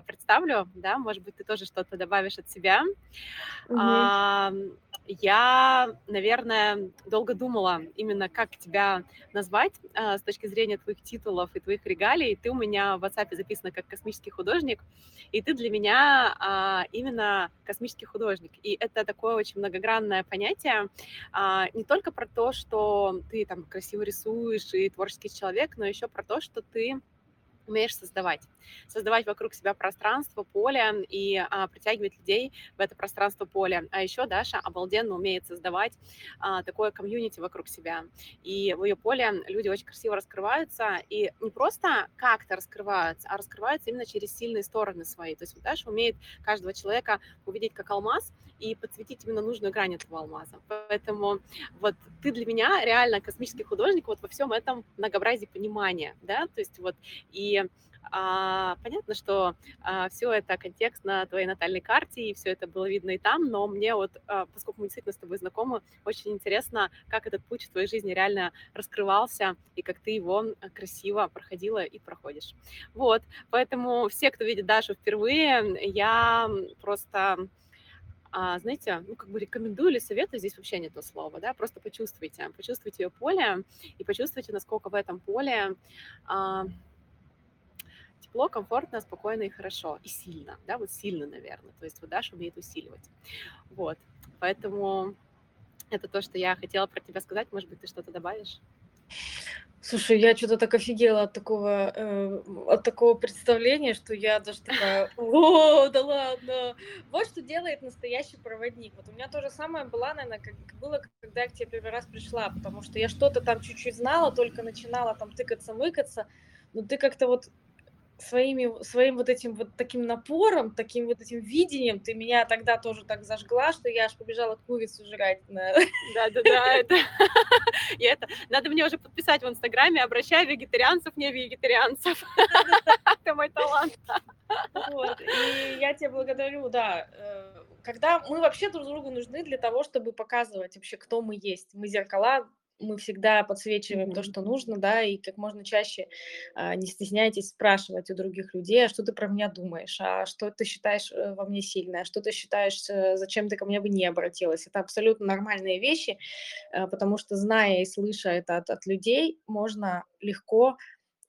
представлю, да, может быть, ты тоже что-то добавишь от себя. Мгм. Я, наверное, долго думала именно, как тебя назвать а, с точки зрения твоих титулов и твоих регалий. Ты у меня в WhatsApp записана как космический художник, и ты для меня а, именно космический художник. И это такое очень многогранное понятие, а, не только про то, что ты там красиво рисуешь и творческий человек, но еще про то, что ты умеешь создавать. Создавать вокруг себя пространство, поле и а, притягивать людей в это пространство поле. А еще Даша обалденно умеет создавать а, такое комьюнити вокруг себя. И в ее поле люди очень красиво раскрываются. И не просто как-то раскрываются, а раскрываются именно через сильные стороны свои. То есть вот Даша умеет каждого человека увидеть как алмаз и подсветить именно нужную грань этого алмаза. Поэтому вот ты для меня реально космический художник вот во всем этом многообразии понимания, да, то есть вот и а, понятно, что а, все это контекст на твоей натальной карте, и все это было видно и там, но мне вот, а, поскольку мы действительно с тобой знакомы, очень интересно, как этот путь в твоей жизни реально раскрывался, и как ты его красиво проходила и проходишь. Вот, поэтому все, кто видит Дашу впервые, я просто а, знаете, ну, как бы рекомендую или советую, здесь вообще не то слово, да, просто почувствуйте, почувствуйте ее поле и почувствуйте, насколько в этом поле а, тепло, комфортно, спокойно и хорошо, и сильно, да, вот сильно, наверное, то есть вот Даша умеет усиливать, вот, поэтому это то, что я хотела про тебя сказать, может быть, ты что-то добавишь? Слушай, я что-то так офигела от такого, э, от такого представления, что я даже такая, о, да ладно. Вот что делает настоящий проводник. Вот у меня то же самое было, наверное, как было, когда я к тебе первый раз пришла, потому что я что-то там чуть-чуть знала, только начинала там тыкаться-мыкаться, но ты как-то вот своими, своим вот этим вот таким напором, таким вот этим видением ты меня тогда тоже так зажгла, что я аж побежала курицу жрать. Да-да-да, это... И это... Надо мне уже подписать в Инстаграме, обращай вегетарианцев, не вегетарианцев. Это мой талант. Вот. И я тебе благодарю, да. Э, когда мы вообще друг другу нужны для того, чтобы показывать вообще, кто мы есть. Мы зеркала мы всегда подсвечиваем mm-hmm. то, что нужно, да, и как можно чаще а, не стесняйтесь спрашивать у других людей, а что ты про меня думаешь, а что ты считаешь э, во мне сильное, а что ты считаешь, э, зачем ты ко мне бы не обратилась. Это абсолютно нормальные вещи, э, потому что зная и слыша это от, от людей, можно легко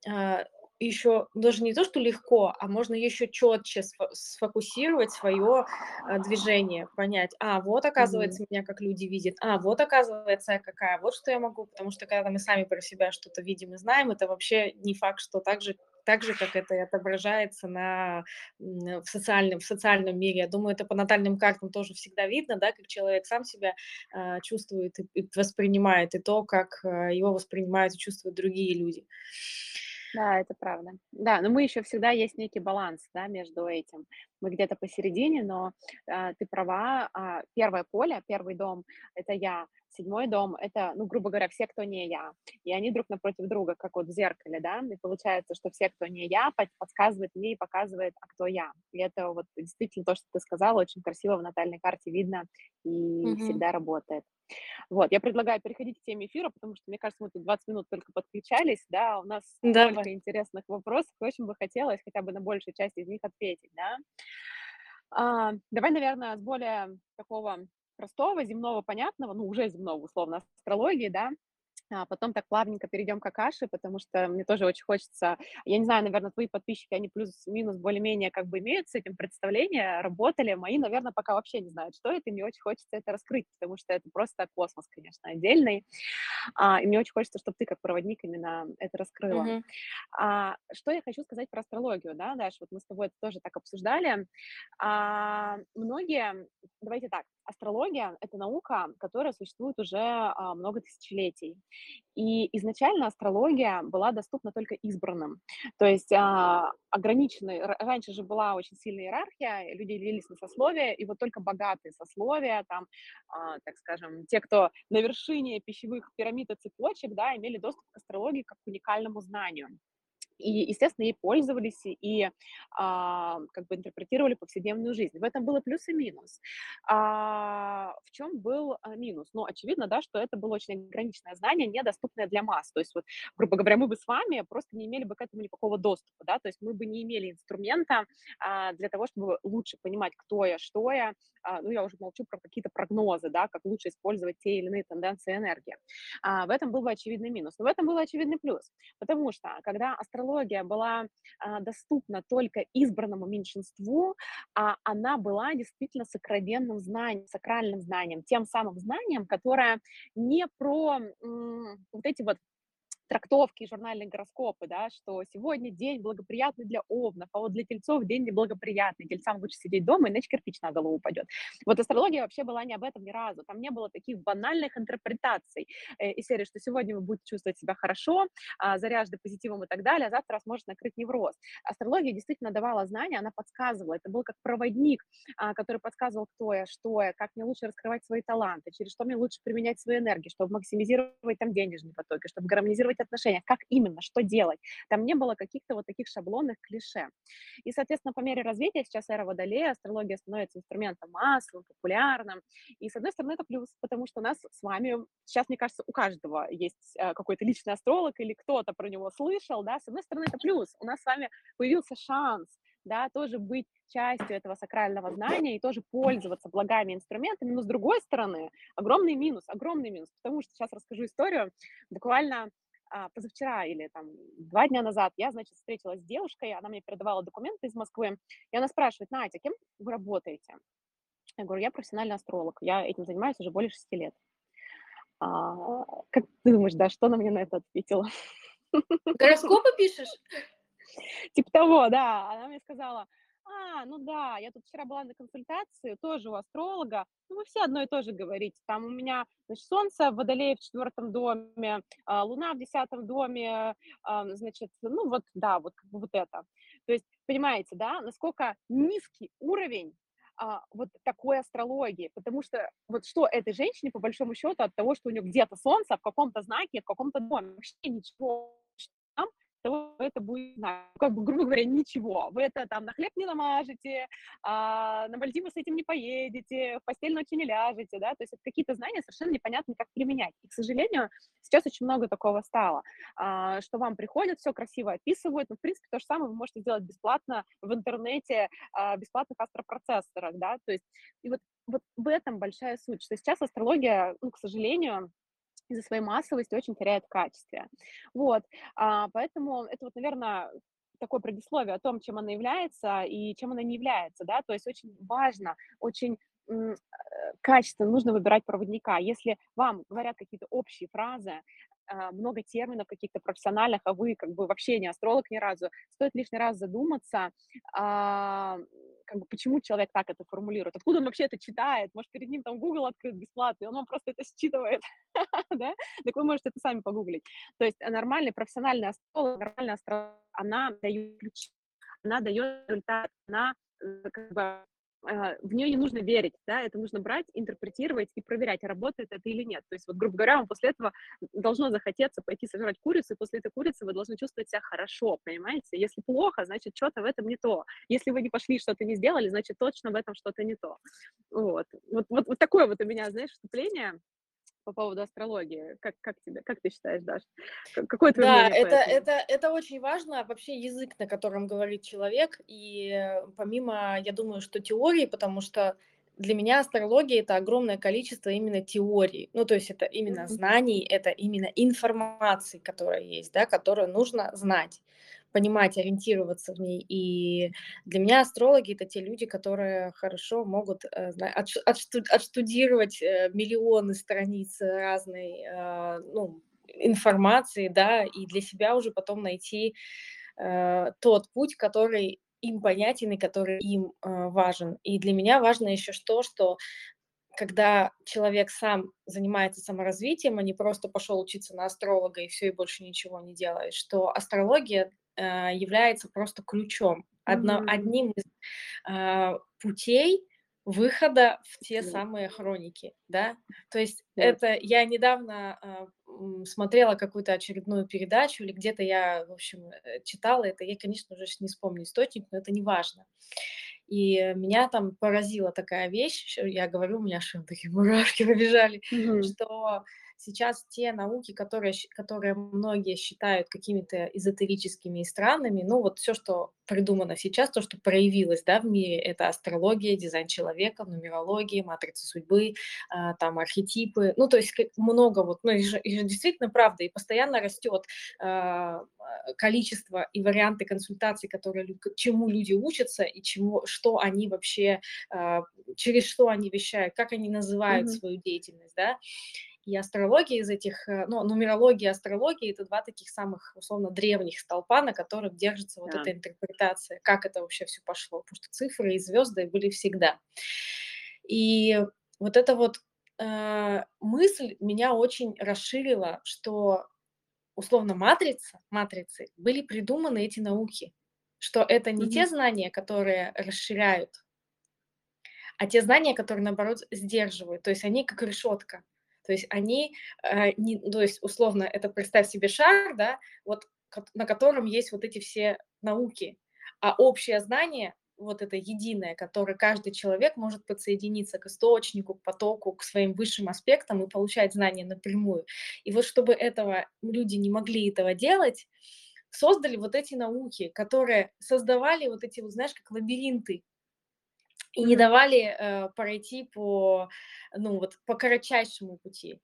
а, еще даже не то, что легко, а можно еще четче сфокусировать свое а, движение, понять, а вот оказывается mm-hmm. меня как люди видят, а вот оказывается я какая, вот что я могу, потому что когда мы сами про себя что-то видим и знаем, это вообще не факт, что так же так же, как это и отображается на, в, социальном, в социальном мире. Я думаю, это по натальным картам тоже всегда видно, да, как человек сам себя э, чувствует и, и воспринимает, и то, как э, его воспринимают и чувствуют другие люди. Да, это правда. Да, но мы еще всегда есть некий баланс, да, между этим. Мы где-то посередине, но а, ты права. А, первое поле, первый дом– это я. Седьмой дом– это, ну, грубо говоря, все, кто не я. И они друг напротив друга, как вот в зеркале, да. И получается, что все, кто не я, подсказывает мне и показывает, а кто я. И это вот действительно то, что ты сказала, очень красиво в натальной карте видно и mm-hmm. всегда работает. Вот, я предлагаю переходить к теме эфира, потому что, мне кажется, мы тут 20 минут только подключались, да, у нас Давай. столько интересных вопросов, очень бы хотелось хотя бы на большую часть из них ответить, да. А, давай, наверное, с более такого простого, земного, понятного, ну, уже земного, условно, астрологии, да, а потом так плавненько перейдем к Акаше, потому что мне тоже очень хочется, я не знаю, наверное, твои подписчики, они плюс-минус более-менее как бы имеют с этим представление, работали, мои, наверное, пока вообще не знают, что это, и мне очень хочется это раскрыть, потому что это просто космос, конечно, отдельный, а, и мне очень хочется, чтобы ты как проводник именно это раскрыла. Mm-hmm. А, что я хочу сказать про астрологию, да, Даш, вот мы с тобой это тоже так обсуждали. А, многие, давайте так, астрология — это наука, которая существует уже а, много тысячелетий. И изначально астрология была доступна только избранным. То есть а, ограниченной... Раньше же была очень сильная иерархия, люди делились на сословия, и вот только богатые сословия, там, а, так скажем, те, кто на вершине пищевых пирамид и цепочек, да, имели доступ к астрологии как к уникальному знанию. И, естественно, ей пользовались и а, как бы интерпретировали повседневную жизнь. В этом было плюс и минус. А, в чем был а, минус? Ну, очевидно, да, что это было очень ограниченное знание, недоступное для масс. То есть, вот, грубо говоря, мы бы с вами просто не имели бы к этому никакого доступа, да, то есть мы бы не имели инструмента а, для того, чтобы лучше понимать, кто я, что я, а, ну, я уже молчу про какие-то прогнозы, да, как лучше использовать те или иные тенденции энергии. А, в этом был бы очевидный минус. Но в этом был очевидный плюс, потому что, когда астрология была а, доступна только избранному меньшинству, а она была действительно сокровенным знанием, сакральным знанием, тем самым знанием, которое не про вот эти вот трактовки, журнальные гороскопы, да, что сегодня день благоприятный для овнов, а вот для тельцов день неблагоприятный, тельцам лучше сидеть дома, иначе кирпич на голову упадет. Вот астрология вообще была не об этом ни разу, там не было таких банальных интерпретаций э, из серии, что сегодня вы будете чувствовать себя хорошо, э, заряжены позитивом и так далее, а завтра вас может накрыть невроз. Астрология действительно давала знания, она подсказывала, это был как проводник, э, который подсказывал, кто я, что я, как мне лучше раскрывать свои таланты, через что мне лучше применять свои энергии, чтобы максимизировать там денежные потоки, чтобы гармонизировать быть отношениях, как именно, что делать. Там не было каких-то вот таких шаблонных клише. И, соответственно, по мере развития сейчас эра Водолея, астрология становится инструментом массовым, популярным. И, с одной стороны, это плюс, потому что нас с вами, сейчас, мне кажется, у каждого есть э, какой-то личный астролог или кто-то про него слышал, да, с одной стороны, это плюс. У нас с вами появился шанс да, тоже быть частью этого сакрального знания и тоже пользоваться благами инструментами, но с другой стороны, огромный минус, огромный минус, потому что сейчас расскажу историю, буквально а, позавчера или там два дня назад я, значит, встретилась с девушкой, она мне передавала документы из Москвы, и она спрашивает, Надя, кем вы работаете? Я говорю, я профессиональный астролог, я этим занимаюсь уже более шести лет. А, как ты думаешь, да, что она мне на это ответила? Гороскопы пишешь? Типа того, да. Она мне сказала, а, ну да, я тут вчера была на консультации, тоже у астролога. Ну, вы все одно и то же говорите. Там у меня, значит, Солнце в Водолее в четвертом доме, а, Луна в десятом доме, а, значит, ну вот, да, вот вот это. То есть, понимаете, да, насколько низкий уровень а, вот такой астрологии, потому что вот что этой женщине, по большому счету, от того, что у нее где-то Солнце в каком-то знаке, в каком-то доме, вообще ничего того это будет, как бы, грубо говоря, ничего. Вы это там на хлеб не намажете, а, на Мальдивы с этим не поедете, в постель ночью не ляжете, да, то есть это какие-то знания совершенно непонятно, как применять. И, к сожалению, сейчас очень много такого стало, а, что вам приходят, все красиво описывают, но, в принципе, то же самое вы можете сделать бесплатно в интернете, а, бесплатных астропроцессорах, да, то есть и вот, вот в этом большая суть, что сейчас астрология, ну, к сожалению, из-за своей массовости очень теряет в качестве. Вот, а, поэтому это вот, наверное, такое предисловие о том, чем она является и чем она не является, да, то есть очень важно, очень э, качественно нужно выбирать проводника. Если вам говорят какие-то общие фразы, а, много терминов каких-то профессиональных, а вы как бы вообще не астролог ни разу, стоит лишний раз задуматься, а, как бы, почему человек так это формулирует, откуда он вообще это читает, может, перед ним там Google открыт бесплатный, он вам просто это считывает, да, так вы можете это сами погуглить. То есть нормальный профессиональный астролог, нормальная астролог, она дает ключи, она дает результат, она э, как бы в нее не нужно верить, да, это нужно брать, интерпретировать и проверять, работает это или нет. То есть, вот, грубо говоря, вам после этого должно захотеться пойти сожрать курицу, и после этой курицы вы должны чувствовать себя хорошо, понимаете? Если плохо, значит, что-то в этом не то. Если вы не пошли, что-то не сделали, значит, точно в этом что-то не то. Вот. Вот, вот, вот такое вот у меня, знаешь, вступление по поводу астрологии. Как, как, тебе, как ты считаешь, Даш? Какое твое да, мнение это, это, это очень важно, вообще язык, на котором говорит человек. И э, помимо, я думаю, что теории, потому что для меня астрология это огромное количество именно теорий. Ну, то есть это именно знаний, это именно информации, которая есть, да, которую нужно знать понимать, ориентироваться в ней. И для меня астрологи это те люди, которые хорошо могут э, отштудировать э, миллионы страниц разной э, ну, информации, да, и для себя уже потом найти тот путь, который им понятен и который им важен. И для меня важно еще что, что когда человек сам занимается саморазвитием, а не просто пошел учиться на астролога и все, и больше ничего не делает, что астрология является просто ключом, одно, mm-hmm. одним из э, путей выхода в те самые хроники, да. То есть yeah. это я недавно э, смотрела какую-то очередную передачу или где-то я, в общем, э, читала это. Я, конечно, уже не вспомню источник, но это не важно. И меня там поразила такая вещь, я говорю, у меня аж такие мурашки побежали, mm-hmm. что сейчас те науки, которые, которые многие считают какими-то эзотерическими и странными, ну вот все, что придумано сейчас, то, что проявилось да, в мире, это астрология, дизайн человека, нумерология, матрица судьбы, а, там архетипы, ну то есть много вот, ну и же, и же действительно правда, и постоянно растет а, количество и варианты консультаций, которые, чему люди учатся и чему, что они вообще, а, через что они вещают, как они называют mm-hmm. свою деятельность, да, и астрология из этих, э, ну, нумерология и астрология – это два таких самых, условно, древних столпа, на которых держится вот да. эта интерпретация, как это вообще все пошло, потому что цифры и звезды были всегда. И вот эта вот э, мысль меня очень расширила, что, условно, матрица, матрицы были придуманы эти науки, что это не mm-hmm. те знания, которые расширяют, а те знания, которые, наоборот, сдерживают. То есть они как решетка. То есть они, э, не, то есть условно, это представь себе шар, да, вот на котором есть вот эти все науки, а общее знание вот это единое, которое каждый человек может подсоединиться к источнику, к потоку, к своим высшим аспектам и получать знания напрямую. И вот чтобы этого люди не могли этого делать, создали вот эти науки, которые создавали вот эти, вот, знаешь, как лабиринты и не давали э, пройти по, ну, вот, по кратчайшему пути.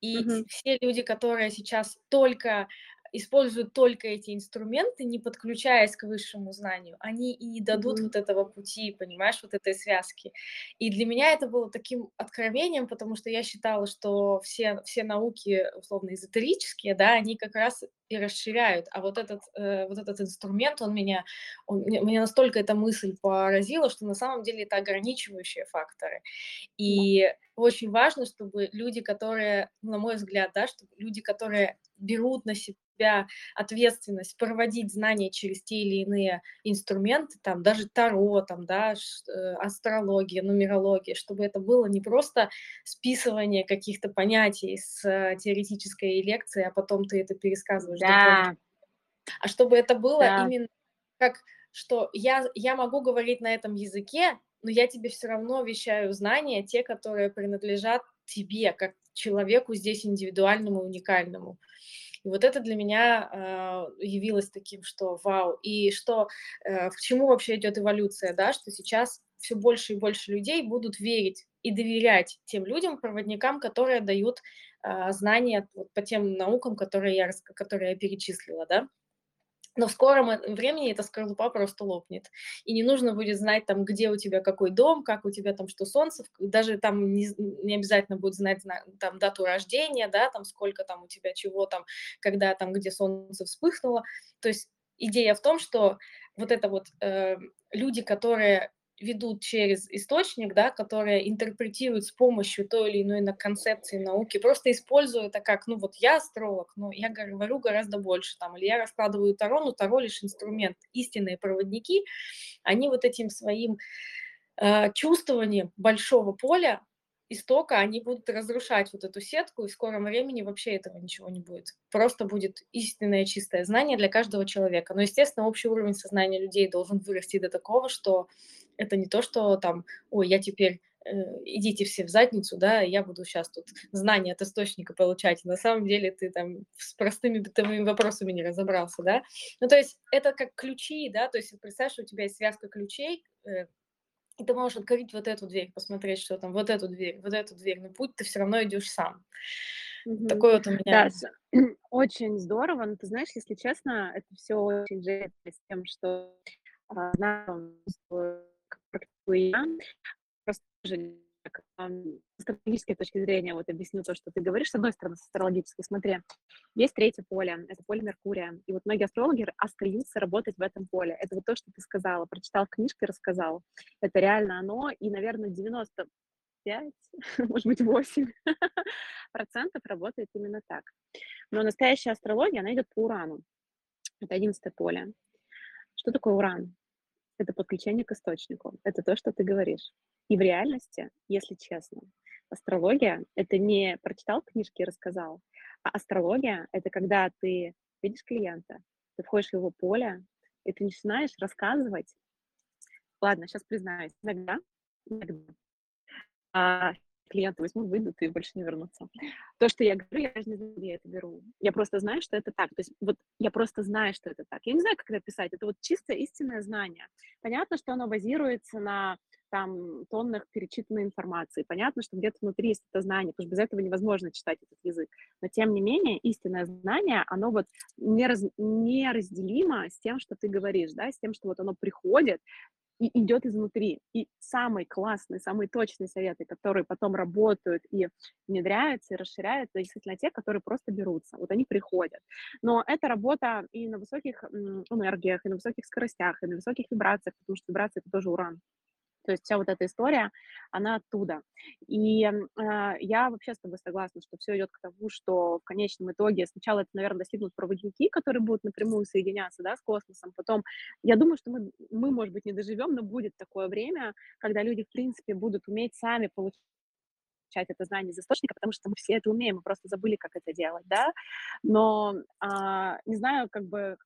И mm-hmm. все люди, которые сейчас только используют только эти инструменты, не подключаясь к высшему знанию, они и не дадут mm-hmm. вот этого пути, понимаешь, вот этой связки. И для меня это было таким откровением, потому что я считала, что все, все науки, условно, эзотерические, да, они как раз и расширяют. А вот этот, э, вот этот инструмент, он меня, он, меня настолько эта мысль поразила, что на самом деле это ограничивающие факторы. И очень важно, чтобы люди, которые, на мой взгляд, да, чтобы люди, которые берут на себя себя ответственность проводить знания через те или иные инструменты, там даже таро, там, да, э, астрология, нумерология, чтобы это было не просто списывание каких-то понятий с э, теоретической лекции, а потом ты это пересказываешь. Да. А чтобы это было да. именно как, что я, я могу говорить на этом языке, но я тебе все равно вещаю знания, те, которые принадлежат тебе, как человеку здесь индивидуальному, уникальному. И вот это для меня э, явилось таким, что вау. И что, э, к чему вообще идет эволюция, да, что сейчас все больше и больше людей будут верить и доверять тем людям, проводникам, которые дают знания вот, по тем наукам, которые я, которые я перечислила, да. Но в скором времени эта скорлупа просто лопнет. И не нужно будет знать, там, где у тебя какой дом, как у тебя там что солнце. Даже там не, не обязательно будет знать там, дату рождения, да, там сколько там у тебя чего там, когда там, где солнце вспыхнуло. То есть идея в том, что вот это вот э, люди, которые ведут через источник, да, которые интерпретируют с помощью той или иной концепции науки, просто используя это как, ну вот я астролог, но я говорю гораздо больше, там, или я раскладываю Таро, но Таро лишь инструмент. Истинные проводники, они вот этим своим э, чувствованием большого поля истока, они будут разрушать вот эту сетку, и в скором времени вообще этого ничего не будет. Просто будет истинное чистое знание для каждого человека. Но, естественно, общий уровень сознания людей должен вырасти до такого, что это не то, что там, ой, я теперь э, идите все в задницу, да, я буду сейчас тут знания от источника получать. На самом деле ты там с простыми бытовыми вопросами не разобрался, да. Ну, то есть это как ключи, да, то есть представь, что у тебя есть связка ключей, э, и ты можешь открыть вот эту дверь, посмотреть, что там, вот эту дверь, вот эту дверь, но путь ты все равно идешь сам. Угу. Такой вот у меня. Да, очень здорово, но ты знаешь, если честно, это все очень жалеет с тем, что а, практикую я, просто с стратегической точки зрения вот объясню то, что ты говоришь, с одной стороны, с астрологической, смотри, есть третье поле, это поле Меркурия, и вот многие астрологи остаются работать в этом поле. Это вот то, что ты сказала, прочитал книжки, рассказал. Это реально оно, и, наверное, 95, может быть, 8 процентов работает именно так. Но настоящая астрология, она идет по Урану. Это одиннадцатое поле. Что такое Уран? Это подключение к источнику. Это то, что ты говоришь. И в реальности, если честно, астрология — это не прочитал книжки и рассказал, А астрология — это когда ты видишь клиента, ты входишь в его поле, и ты начинаешь рассказывать. Ладно, сейчас признаюсь, иногда, иногда а, клиенты возьмут, выйдут и больше не вернутся. То, что я говорю, я даже не знаю, где я это беру. Я просто знаю, что это так. То есть вот я просто знаю, что это так. Я не знаю, как это писать. Это вот чисто истинное знание. Понятно, что оно базируется на там тоннах перечитанной информации. Понятно, что где-то внутри есть это знание, потому что без этого невозможно читать этот язык. Но тем не менее, истинное знание, оно вот нераз, неразделимо с тем, что ты говоришь, да, с тем, что вот оно приходит, и идет изнутри. И самые классные, самые точные советы, которые потом работают и внедряются, и расширяются, действительно те, которые просто берутся. Вот они приходят. Но это работа и на высоких энергиях, и на высоких скоростях, и на высоких вибрациях, потому что вибрации — это тоже уран. То есть вся вот эта история, она оттуда. И э, я вообще с тобой согласна, что все идет к тому, что в конечном итоге сначала это, наверное, достигнут проводники, которые будут напрямую соединяться да, с космосом. Потом, я думаю, что мы, мы, может быть, не доживем, но будет такое время, когда люди, в принципе, будут уметь сами получать это знание из источника, потому что мы все это умеем, мы просто забыли, как это делать, да, но а, не знаю, как бы,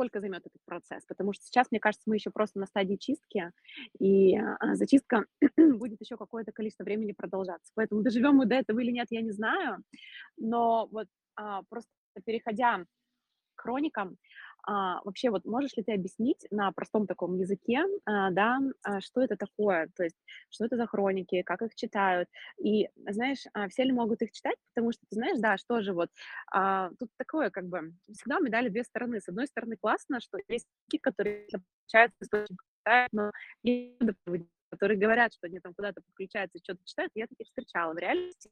сколько займет этот процесс, потому что сейчас, мне кажется, мы еще просто на стадии чистки, и а, зачистка будет еще какое-то количество времени продолжаться. Поэтому доживем мы до этого или нет, я не знаю, но вот а, просто переходя к хроникам, а, вообще, вот можешь ли ты объяснить на простом таком языке, а, да, а, что это такое, то есть что это за хроники, как их читают, и, знаешь, а, все ли могут их читать, потому что, ты знаешь, да, что же вот, а, тут такое, как бы, всегда медали две стороны, с одной стороны, классно, что есть такие, которые получаются источник, но которые говорят, что они там куда-то подключаются, что-то читают, я таких встречала в реальности,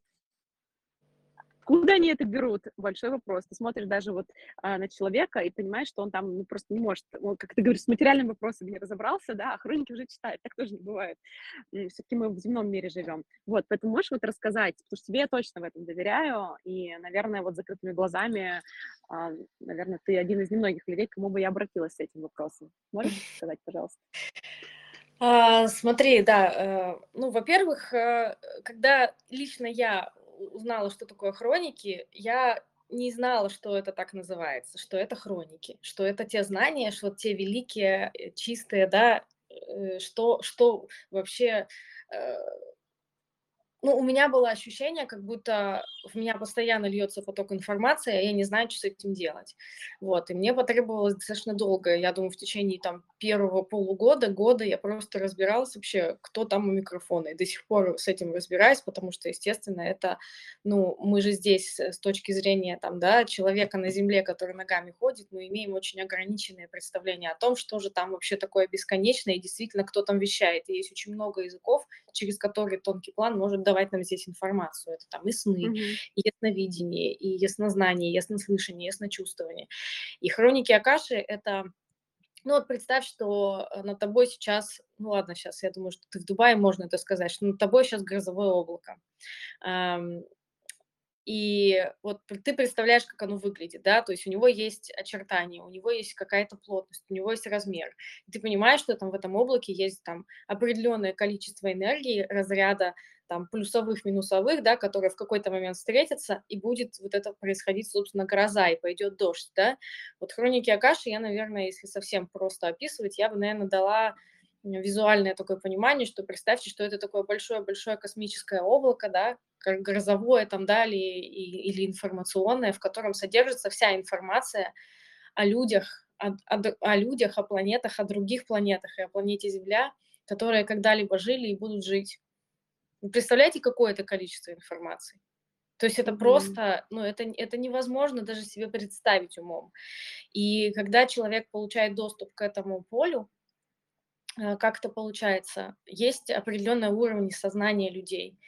Откуда они это берут? Большой вопрос. Ты смотришь даже вот а, на человека и понимаешь, что он там ну, просто не может, он, как ты говоришь, с материальным вопросом не разобрался, да, а хроники уже читает, так тоже не бывает. Все-таки мы в земном мире живем. Вот, поэтому можешь вот рассказать, потому что тебе я точно в этом доверяю, и, наверное, вот закрытыми глазами, а, наверное, ты один из немногих людей, к кому бы я обратилась с этим вопросом. Можешь сказать, пожалуйста? А, смотри, да, э, ну, во-первых, э, когда лично я узнала, что такое хроники, я не знала, что это так называется, что это хроники, что это те знания, что те великие, э, чистые, да, э, что, что вообще э, ну, у меня было ощущение, как будто в меня постоянно льется поток информации, а я не знаю, что с этим делать. Вот, и мне потребовалось достаточно долго, я думаю, в течение там первого полугода, года я просто разбиралась вообще, кто там у микрофона, и до сих пор с этим разбираюсь, потому что, естественно, это, ну, мы же здесь с точки зрения там, да, человека на земле, который ногами ходит, мы имеем очень ограниченное представление о том, что же там вообще такое бесконечное, и действительно, кто там вещает. И есть очень много языков, через которые тонкий план может давать нам здесь информацию. Это там и сны, mm-hmm. и ясновидение, и яснознание, и яснослышание, и ясночувствование. И хроники Акаши — это ну вот представь, что э, над тобой сейчас, ну ладно, сейчас я думаю, что ты в Дубае, можно это сказать, что над тобой сейчас грозовое облако. И вот ты представляешь, как оно выглядит, да, то есть у него есть очертания, у него есть какая-то плотность, у него есть размер. И ты понимаешь, что там в этом облаке есть там определенное количество энергии, разряда там плюсовых, минусовых, да, которые в какой-то момент встретятся, и будет вот это происходить, собственно, гроза, и пойдет дождь, да. Вот хроники Акаши я, наверное, если совсем просто описывать, я бы, наверное, дала визуальное такое понимание, что представьте, что это такое большое-большое космическое облако, да, грозовое там, да, или, или информационное, в котором содержится вся информация о людях, о, о, о людях, о планетах, о других планетах и о планете Земля, которые когда-либо жили и будут жить. Представляете, какое это количество информации? То есть это просто, ну, это, это невозможно даже себе представить умом. И когда человек получает доступ к этому полю, Э, как это получается? Есть определенный уровень сознания людей.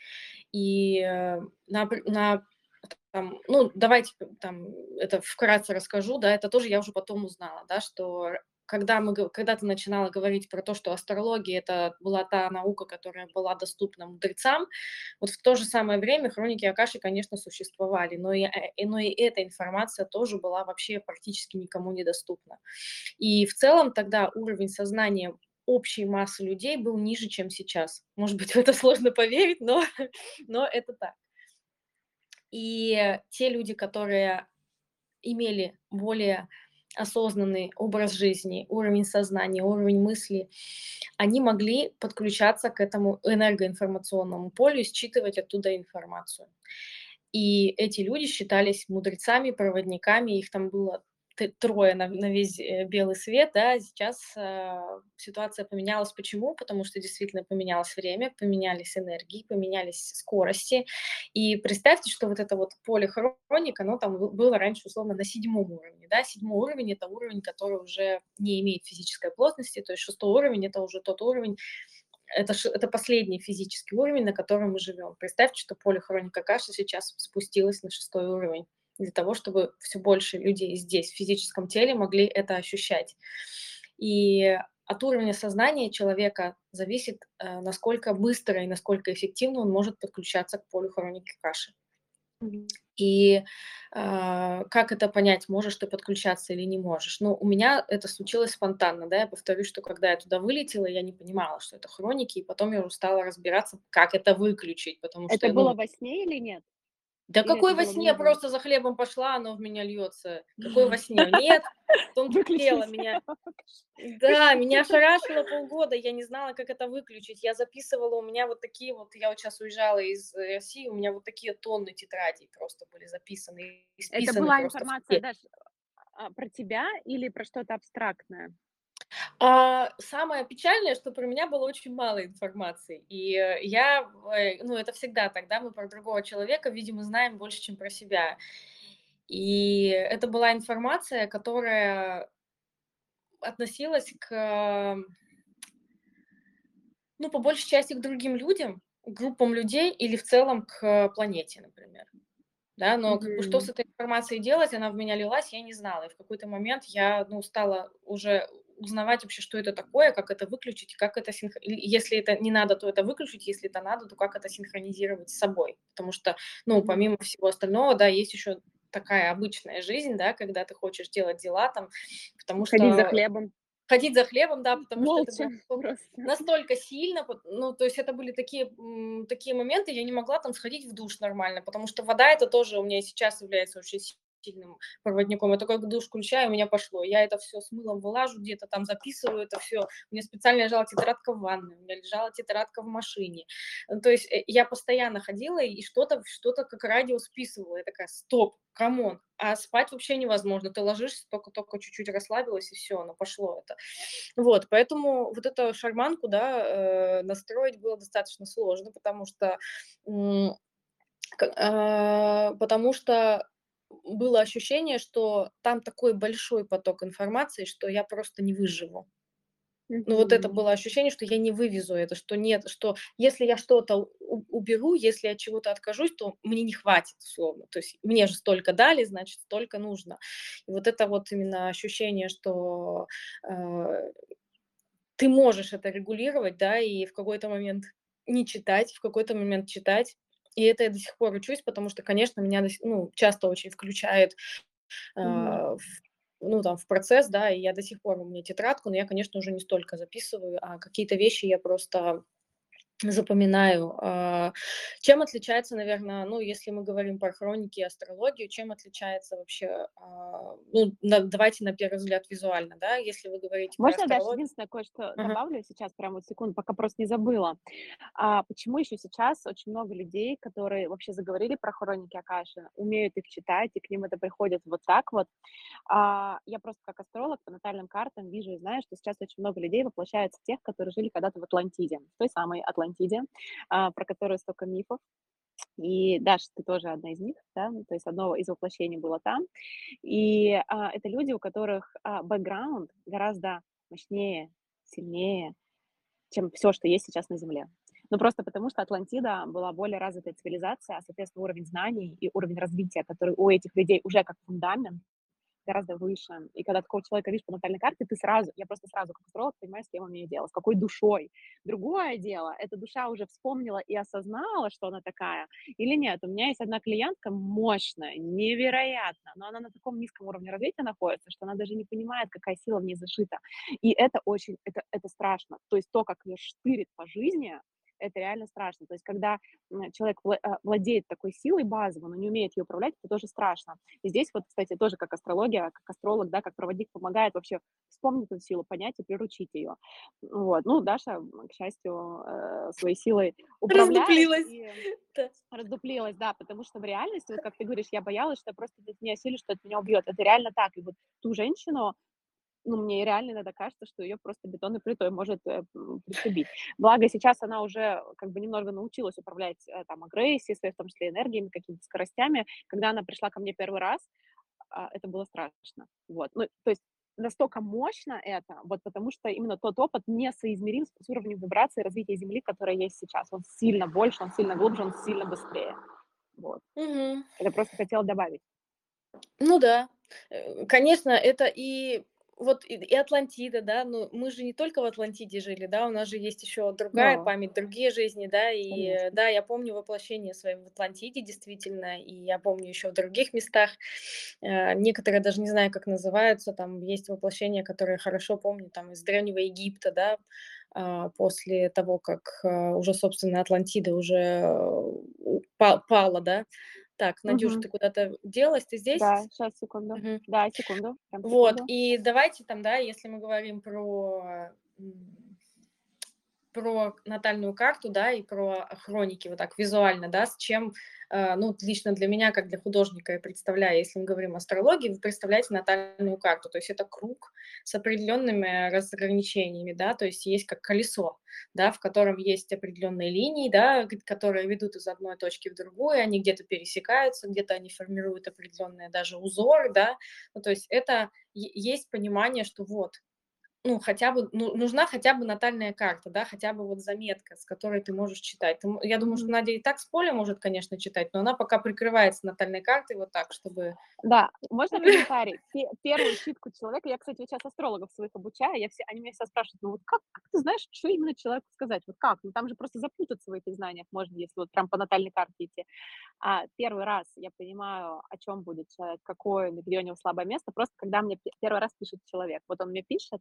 И э, на, на там, ну, давайте там это вкратце расскажу, да, это тоже я уже потом узнала, да, что когда, мы, когда ты начинала говорить про то, что астрология это была та наука, которая была доступна мудрецам, вот в то же самое время хроники Акаши, конечно, существовали, но и, э, но и эта информация тоже была вообще практически никому недоступна. И в целом тогда уровень сознания общей массы людей был ниже, чем сейчас. Может быть, в это сложно поверить, но, но это так. И те люди, которые имели более осознанный образ жизни, уровень сознания, уровень мысли, они могли подключаться к этому энергоинформационному полю и считывать оттуда информацию. И эти люди считались мудрецами, проводниками, их там было трое на, на весь э, белый свет, да, сейчас э, ситуация поменялась. Почему? Потому что действительно поменялось время, поменялись энергии, поменялись скорости. И представьте, что вот это вот поле хроник, оно там было раньше условно на седьмом уровне, да, седьмой уровень – это уровень, который уже не имеет физической плотности, то есть шестой уровень – это уже тот уровень, это, это последний физический уровень, на котором мы живем. Представьте, что поле хроника каши сейчас спустилось на шестой уровень для того, чтобы все больше людей здесь, в физическом теле, могли это ощущать. И от уровня сознания человека зависит, э, насколько быстро и насколько эффективно он может подключаться к полю хроники каши. И э, как это понять, можешь ты подключаться или не можешь? Ну, у меня это случилось спонтанно, да, я повторюсь, что когда я туда вылетела, я не понимала, что это хроники, и потом я уже стала разбираться, как это выключить, потому это что... Это было ну... во сне или нет? Да Или какой во сне, просто за хлебом пошла, оно в меня льется. Какой во сне? Нет, он тело меня. Да, меня шарашило полгода, я не знала, как это выключить. Я записывала, у меня вот такие вот, я вот сейчас уезжала из России, у меня вот такие тонны тетрадей просто были записаны. Это была информация, Даша, про тебя или про что-то абстрактное? А, самое печальное, что про меня было очень мало информации. И э, я, э, ну, это всегда тогда мы про другого человека, видимо, знаем больше, чем про себя. И это была информация, которая относилась к, ну, по большей части к другим людям, группам людей или в целом к планете, например. Да, но как бы, что с этой информацией делать, она в меня лилась, я не знала. И в какой-то момент я ну, стала уже узнавать вообще, что это такое, как это выключить, как это синх... если это не надо, то это выключить, если это надо, то как это синхронизировать с собой, потому что, ну, помимо всего остального, да, есть еще такая обычная жизнь, да, когда ты хочешь делать дела там, потому что... Ходить за хлебом. Ходить за хлебом, да, потому Молча что это было настолько сильно, ну, то есть это были такие, такие моменты, я не могла там сходить в душ нормально, потому что вода это тоже у меня сейчас является очень сильным проводником. Я такой душ включаю, у меня пошло. Я это все с мылом вылажу, где-то там записываю это все. У меня специально лежала тетрадка в ванной, у меня лежала тетрадка в машине. Ну, то есть э, я постоянно ходила и что-то что как радио списывала. Я такая, стоп, come on, а спать вообще невозможно. Ты ложишься, только-только чуть-чуть расслабилась, и все, оно пошло это. Вот, поэтому вот эту шарманку, да, э, настроить было достаточно сложно, потому что потому что было ощущение, что там такой большой поток информации, что я просто не выживу. Ну, вот это было ощущение, что я не вывезу это, что нет, что если я что-то уберу, если я чего-то откажусь, то мне не хватит, условно. То есть мне же столько дали, значит, столько нужно. И вот это вот именно ощущение, что э, ты можешь это регулировать, да, и в какой-то момент не читать, в какой-то момент читать, и это я до сих пор учусь, потому что, конечно, меня ну, часто очень включает э, mm-hmm. в, ну, там, в процесс, да, и я до сих пор у меня тетрадку, но я, конечно, уже не столько записываю, а какие-то вещи я просто запоминаю. А, чем отличается, наверное, ну, если мы говорим про хроники и астрологию, чем отличается вообще, а, ну, давайте на первый взгляд визуально, да, если вы говорите Можно про даже единственное кое-что uh-huh. добавлю сейчас, прямо вот секунду, пока просто не забыла. А, почему еще сейчас очень много людей, которые вообще заговорили про хроники Акаши, умеют их читать, и к ним это приходит вот так вот. А, я просто как астролог по натальным картам вижу и знаю, что сейчас очень много людей воплощаются тех, которые жили когда-то в Атлантиде, в той самой Атлантиде Атлантиде, а, про которую столько мифов. И Даша, ты тоже одна из них, да, то есть одно из воплощений было там. И а, это люди, у которых а, бэкграунд гораздо мощнее, сильнее, чем все, что есть сейчас на Земле. Ну, просто потому что Атлантида была более развитая цивилизация, а, соответственно, уровень знаний и уровень развития, который у этих людей уже как фундамент, гораздо выше. И когда такого человека видишь по натальной карте, ты сразу, я просто сразу как астролог понимаю, с кем имею дело, с какой душой. Другое дело, эта душа уже вспомнила и осознала, что она такая, или нет. У меня есть одна клиентка мощная, невероятно, но она на таком низком уровне развития находится, что она даже не понимает, какая сила в ней зашита. И это очень, это, это страшно. То есть то, как ее штырит по жизни, это реально страшно. То есть, когда человек э, владеет такой силой базовой, но не умеет ее управлять, это тоже страшно. И здесь вот, кстати, тоже как астрология, как астролог, да, как проводник помогает вообще вспомнить эту силу, понять и приручить ее. Вот. Ну, Даша, к счастью, э, своей силой управляет. Раздуплилась. И... Раздуплилась, да, потому что в реальности, вот как ты говоришь, я боялась, что просто не осилю, что это меня убьет. Это реально так. И вот ту женщину, ну, мне реально иногда кажется, что ее просто бетонной плитой может э. Благо, сейчас она уже как бы немного научилась управлять э, там агрессией, своей, в том числе энергиями, какими-то скоростями. Когда она пришла ко мне первый раз, э, это было страшно. Вот. Ну, то есть настолько мощно это, вот потому что именно тот опыт несоизмерим с уровнем вибрации развития Земли, которая есть сейчас. Он сильно больше, он сильно глубже, он сильно быстрее. Вот. Угу. Это просто хотела добавить. Ну да, э, конечно, это и вот и, и Атлантида, да, но мы же не только в Атлантиде жили, да, у нас же есть еще другая Да, память, другие жизни, да, и э, конечно. да, я помню воплощение свое в Атлантиде, действительно, и я помню еще в других местах, Э, некоторые даже не знаю, как называются, там есть воплощения, которые хорошо помню, там из Древнего Египта, да, а, после того, как а, уже, собственно, Атлантида уже э, пала, да. Так, Надюш, Мгм. ты куда-то делась, ты здесь? Да, сейчас, секунду. Мгм. Да, секунду, прям Вот, секунду. и давайте там, да, если мы говорим про, про натальную карту, да, и про хроники, вот так визуально, да, с чем, э, ну, лично для меня, как для художника, я представляю, если мы говорим о астрологии, вы представляете натальную карту, то есть это круг с определенными разграничениями, да, то есть есть как колесо, да, в котором есть определенные линии, да, которые ведут из одной точки в другую, они где-то пересекаются, где-то они формируют определенные даже узоры, да, ну, то есть это есть понимание, что вот, ну, хотя бы, ну, нужна хотя бы натальная карта, да, хотя бы вот заметка, с которой ты можешь читать. Ты я думаю, что. Надя и так с поля может, конечно, читать, но она пока прикрывается натальной картой вот так, чтобы... Да, можно комментарий? Пе- Первую читку человека, я, кстати, сейчас астрологов своих обучаю, я все, они меня всегда спрашивают, ну вот как, как ты знаешь, что именно человеку сказать? Вот как? Ну там же просто запутаться в этих знаниях можно, если вот прям по натальной карте идти. А первый раз я понимаю, о чем будет человек, какое, где у него слабое место, просто когда мне пе- первый раз пишет человек. Вот он мне пишет,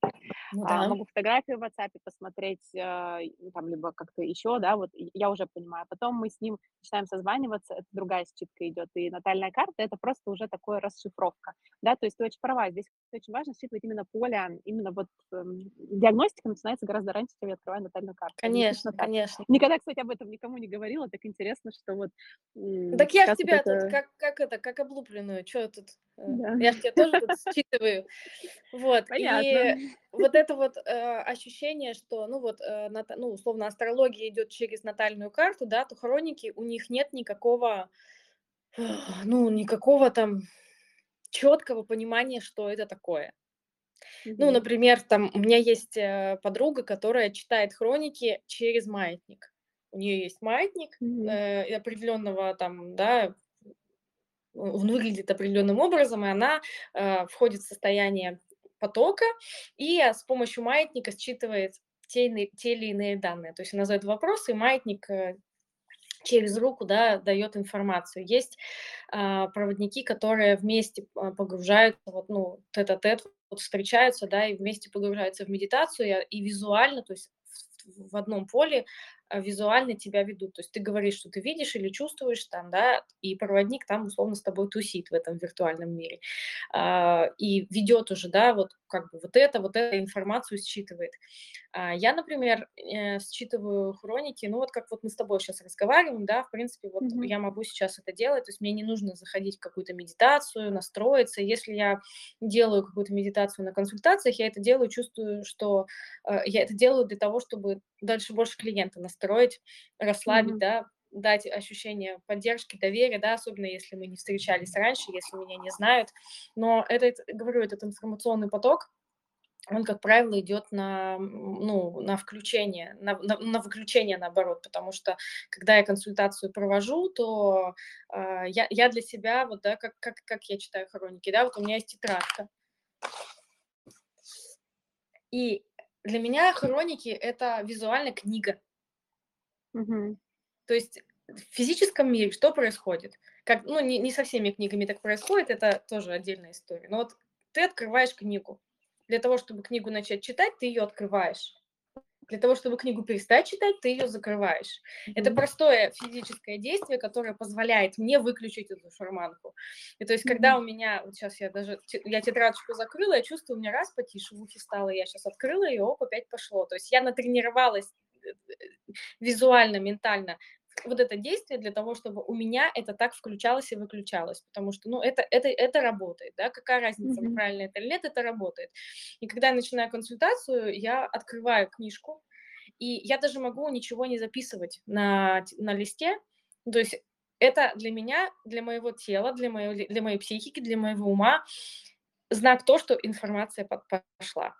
Ну а, да. могу фотографию в WhatsApp посмотреть, а, ну, там, либо как-то еще, да, вот я уже понимаю. Потом мы с ним начинаем созваниваться, это другая считка идет, и натальная карта это просто уже такое расшифровка, да, то есть ты очень права, здесь очень важно считывать именно поле, именно вот эм, диагностика начинается гораздо раньше, чем я открываю натальную карту. Это Конечно, конечно. Никогда, кстати, об этом никому не говорила, так интересно, что вот м, Так я вот тебя тут это, как, как это, как облупленную, что тут? э, да, Я тебя тоже тут считываю. Вот, понятно. и вот это вот э, ощущение, что, ну вот, э, нат- ну, условно, астрология идет через натальную карту, да, то хроники, у них нет никакого, ну, никакого там четкого понимания, что это такое. Ну, например, там у меня есть э, подруга, которая читает хроники через маятник. У нее есть маятник э, определенного там, да, он выглядит определенным образом, и она э, входит в состояние потока и э, с помощью маятника считывает те, те или иные данные. То есть она задает вопросы, и маятник э, через руку да, дает информацию. Есть а, проводники, которые вместе а, погружаются, вот, ну, тет-а-тет, вот встречаются, да, и вместе погружаются в медитацию, и, и визуально, то есть в, в одном поле а, визуально тебя ведут. То есть ты говоришь, что ты видишь или чувствуешь там, да, и проводник там условно с тобой тусит в этом виртуальном мире. А, и ведет уже, да, вот как бы вот это, вот эту информацию считывает. А, Я, например, э, считываю хроники, ну вот как вот мы с тобой сейчас разговариваем, да, в принципе, вот Мгм. я могу сейчас это делать, то есть мне не нужно заходить в какую-то медитацию, настроиться. Если я делаю какую-то медитацию на консультациях, я это делаю, чувствую, что э, я это делаю для того, чтобы дальше больше клиента настроить, расслабить, Мгм. да, дать ощущение поддержки, доверия, да, особенно если мы не встречались раньше, если меня не знают. Но этот, говорю, этот информационный поток, он, как правило, идет на, ну, на включение, на, на, на выключение наоборот, потому что когда я консультацию провожу, то а, я, я для себя, вот, да, как, как, как я читаю хроники, да, вот у меня есть тетрадка, и для меня хроники это визуально книга, Мгм. то есть в физическом мире что происходит? Как, ну, не, не со всеми книгами так происходит, это тоже отдельная история. Но вот ты открываешь книгу. Для того, чтобы книгу начать читать, ты ее открываешь. Для того, чтобы книгу перестать читать, ты ее закрываешь. Mm-hmm. Это простое физическое действие, которое позволяет мне выключить эту шарманку. И то есть, mm-hmm. когда у меня, вот сейчас я даже, я тетрадочку закрыла, я чувствую, у меня раз потише в ухе стало, я сейчас открыла, и оп, опять пошло. То есть я натренировалась визуально, ментально вот это действие для того, чтобы у меня это так включалось и выключалось, потому что, ну, это, это, это работает, да, какая разница, mm-hmm. правильно это или нет, это работает. И когда я начинаю консультацию, я открываю книжку, и я даже могу ничего не записывать на, на листе, то есть это для меня, для моего тела, для моей, для моей психики, для моего ума знак то, что информация пошла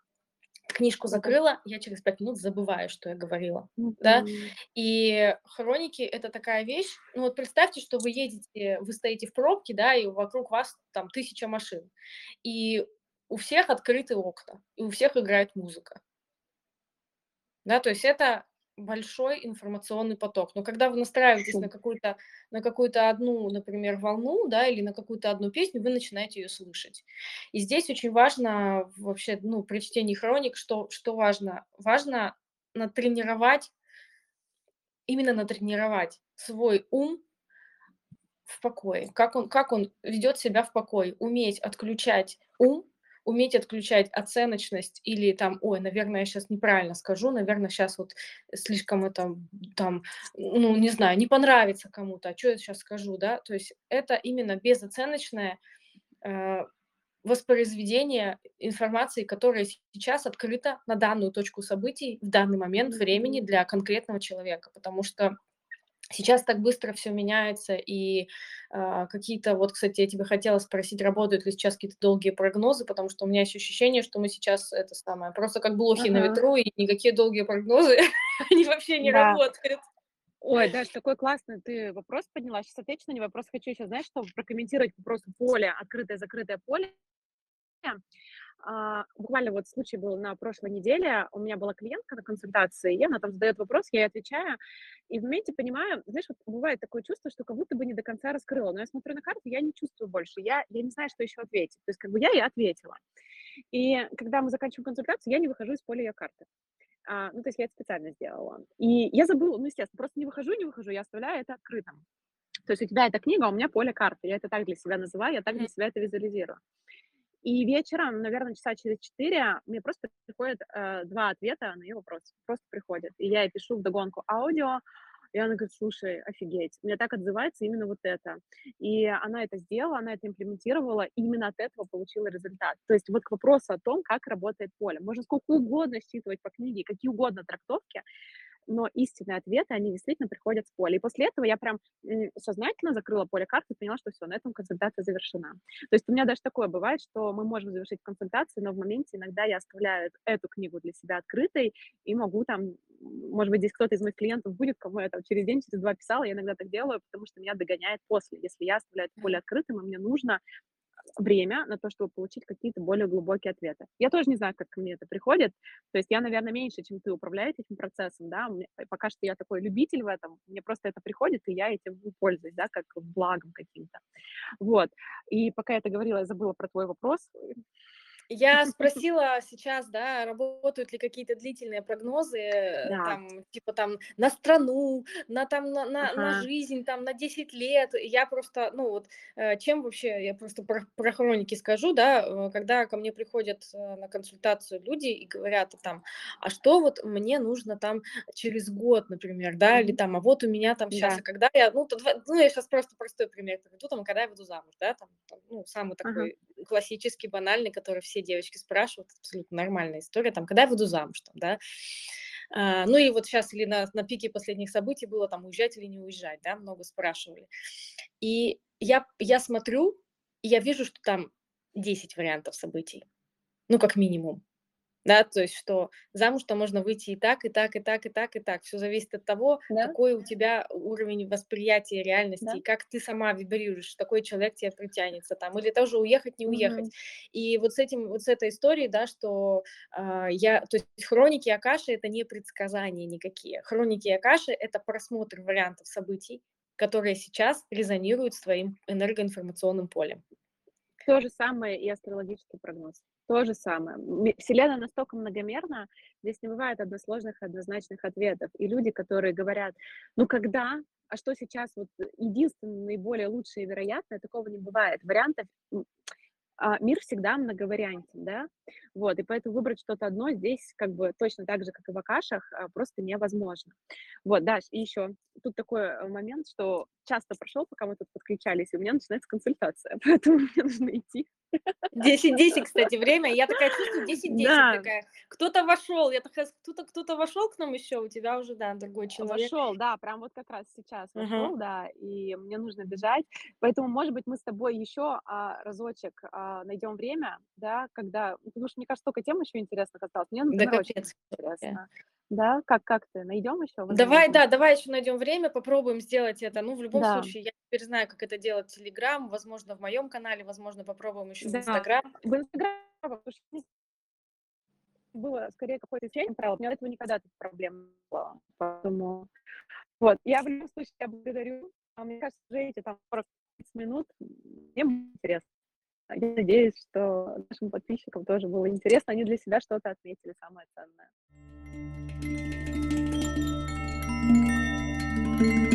книжку закрыла, я через пять минут забываю, что я говорила, mm-hmm. да, и хроники это такая вещь, ну вот представьте, что вы едете, вы стоите в пробке, да, и вокруг вас там тысяча машин, и у всех открыты окна, и у всех играет музыка, да, то есть это большой информационный поток. Но когда вы настраиваетесь на какую-то на какую-то одну, например, волну, да, или на какую-то одну песню, вы начинаете ее слышать. И здесь очень важно вообще, ну, при чтении хроник, что, что важно? Важно натренировать, именно натренировать свой ум в покое, как он, как он ведет себя в покое, уметь отключать ум уметь отключать оценочность или там, ой, наверное, я сейчас неправильно скажу, наверное, сейчас вот слишком это там, ну, не знаю, не понравится кому-то, а что я сейчас скажу, да, то есть это именно безоценочное э, воспроизведение информации, которая сейчас открыта на данную точку событий в данный момент времени для конкретного человека, потому что Сейчас так быстро все меняется, и э, какие-то, вот, кстати, я тебе хотела спросить, работают ли сейчас какие-то долгие прогнозы, потому что у меня есть ощущение, что мы сейчас это самое, просто как блохи ага. на ветру, и никакие долгие прогнозы, они вообще не да. работают. Ой, Даш, такой классный ты вопрос подняла. Сейчас отвечу на него. Вопрос хочу еще, знаешь, чтобы прокомментировать вопрос поля, открытое-закрытое поле. А, буквально вот случай был на прошлой неделе, у меня была клиентка на консультации, и она там задает вопрос, я ей отвечаю, и в моменте понимаю, знаешь, вот бывает такое чувство, что как будто бы не до конца раскрыла, но я смотрю на карту, я не чувствую больше, я, я не знаю, что еще ответить, то есть как бы я и ответила. И когда мы заканчиваем консультацию, я не выхожу из поля ее карты. А, ну, то есть я это специально сделала. И я забыла, ну, естественно, просто не выхожу, не выхожу, я оставляю это открытым. То есть у тебя эта книга, а у меня поле карты. Я это так для себя называю, я так для себя это визуализирую. И вечером, наверное, часа через четыре мне просто приходят э, два ответа на ее вопрос. Просто приходят. И я ей пишу в догонку аудио, и она говорит, слушай, офигеть, мне так отзывается именно вот это. И она это сделала, она это имплементировала, и именно от этого получила результат. То есть вот к вопросу о том, как работает поле. Можно сколько угодно считывать по книге, какие угодно трактовки, но истинные ответы, они действительно приходят с поля. И после этого я прям сознательно закрыла поле карты и поняла, что все, на этом консультация завершена. То есть у меня даже такое бывает, что мы можем завершить консультацию, но в моменте иногда я оставляю эту книгу для себя открытой и могу там, может быть, здесь кто-то из моих клиентов будет, кому я там через день, через два писала, я иногда так делаю, потому что меня догоняет после. Если я оставляю это поле открытым, и мне нужно время на то, чтобы получить какие-то более глубокие ответы. Я тоже не знаю, как ко мне это приходит. То есть я, наверное, меньше, чем ты управляешь этим процессом, да. Мне, пока что я такой любитель в этом. Мне просто это приходит, и я этим пользуюсь, да, как благом каким-то. Вот. И пока я это говорила, я забыла про твой вопрос. Я спросила сейчас, да, работают ли какие-то длительные прогнозы, э, да. там, типа там на страну, на там на, на, ага. на жизнь, там на 10 лет. Я просто, ну вот, э, чем вообще, я просто про, про хроники скажу, да, э, когда ко мне приходят на консультацию люди и говорят там, а что вот мне нужно там через год, например, да, или там, а вот у меня там сейчас, да. а когда я, ну, то, ну, я сейчас просто простой пример приведу, там, когда я выйду замуж, да, там, там ну, самый такой ага. Классический, банальный, который все девочки спрашивают, абсолютно нормальная история, там, когда я выйду замуж, там, да, а, ну и вот сейчас или на, на пике последних событий было там уезжать или не уезжать, да, много спрашивали. И я, я смотрю, и я вижу, что там 10 вариантов событий, ну, как минимум да, то есть что замуж-то можно выйти и так, и так, и так, и так, и так. Все зависит от того, да. какой у тебя уровень восприятия реальности, да. и как ты сама вибрируешь, такой человек тебе притянется там, или тоже уехать, не уехать. Угу. И вот с этим, вот с этой историей, да, что э, я, то есть хроники Акаши это не предсказания никакие. Хроники Акаши это просмотр вариантов событий, которые сейчас резонируют с твоим энергоинформационным полем. То же самое и астрологический прогноз. То же самое. Вселенная настолько многомерна, здесь не бывает односложных, однозначных ответов. И люди, которые говорят, ну когда, а что сейчас вот единственное, наиболее лучшее и вероятное, такого не бывает. Вариантов а, мир всегда многовариантен, да, вот, и поэтому выбрать что-то одно здесь как бы точно так же, как и в Акашах, а, просто невозможно. Вот, Даш, и еще тут такой э, момент, что часто прошел, пока мы тут подключались, и у меня начинается консультация, поэтому мне нужно идти. 10-10, кстати, время. Я такая чувствую 10-10. Да. Такая. Кто-то вошел. Я такая, кто-то кто-то вошел к нам еще, у тебя уже, да, другой человек. Вошел, да, прям вот как раз сейчас вошел, uh-huh. да, и мне нужно бежать. Поэтому, может быть, мы с тобой еще а, разочек а, найдем время, да, когда, потому что мне кажется, столько тем еще интересных осталось. Мне, например, да, очень интересно. Да, как, как ты? Найдем еще? Давай, да, давай еще найдем время, попробуем сделать это. Ну, в любом да. случае, я теперь знаю, как это делать в Телеграм, возможно, в моем канале, возможно, попробуем еще да. в Инстаграм. В Инстаграм, было скорее какое-то течение правил, у меня этого никогда тут проблем не было. Поэтому, вот, я в любом случае я благодарю. А мне кажется, уже эти там 40 минут, мне интересно. Я надеюсь, что нашим подписчикам тоже было интересно, они для себя что-то отметили самое ценное. Música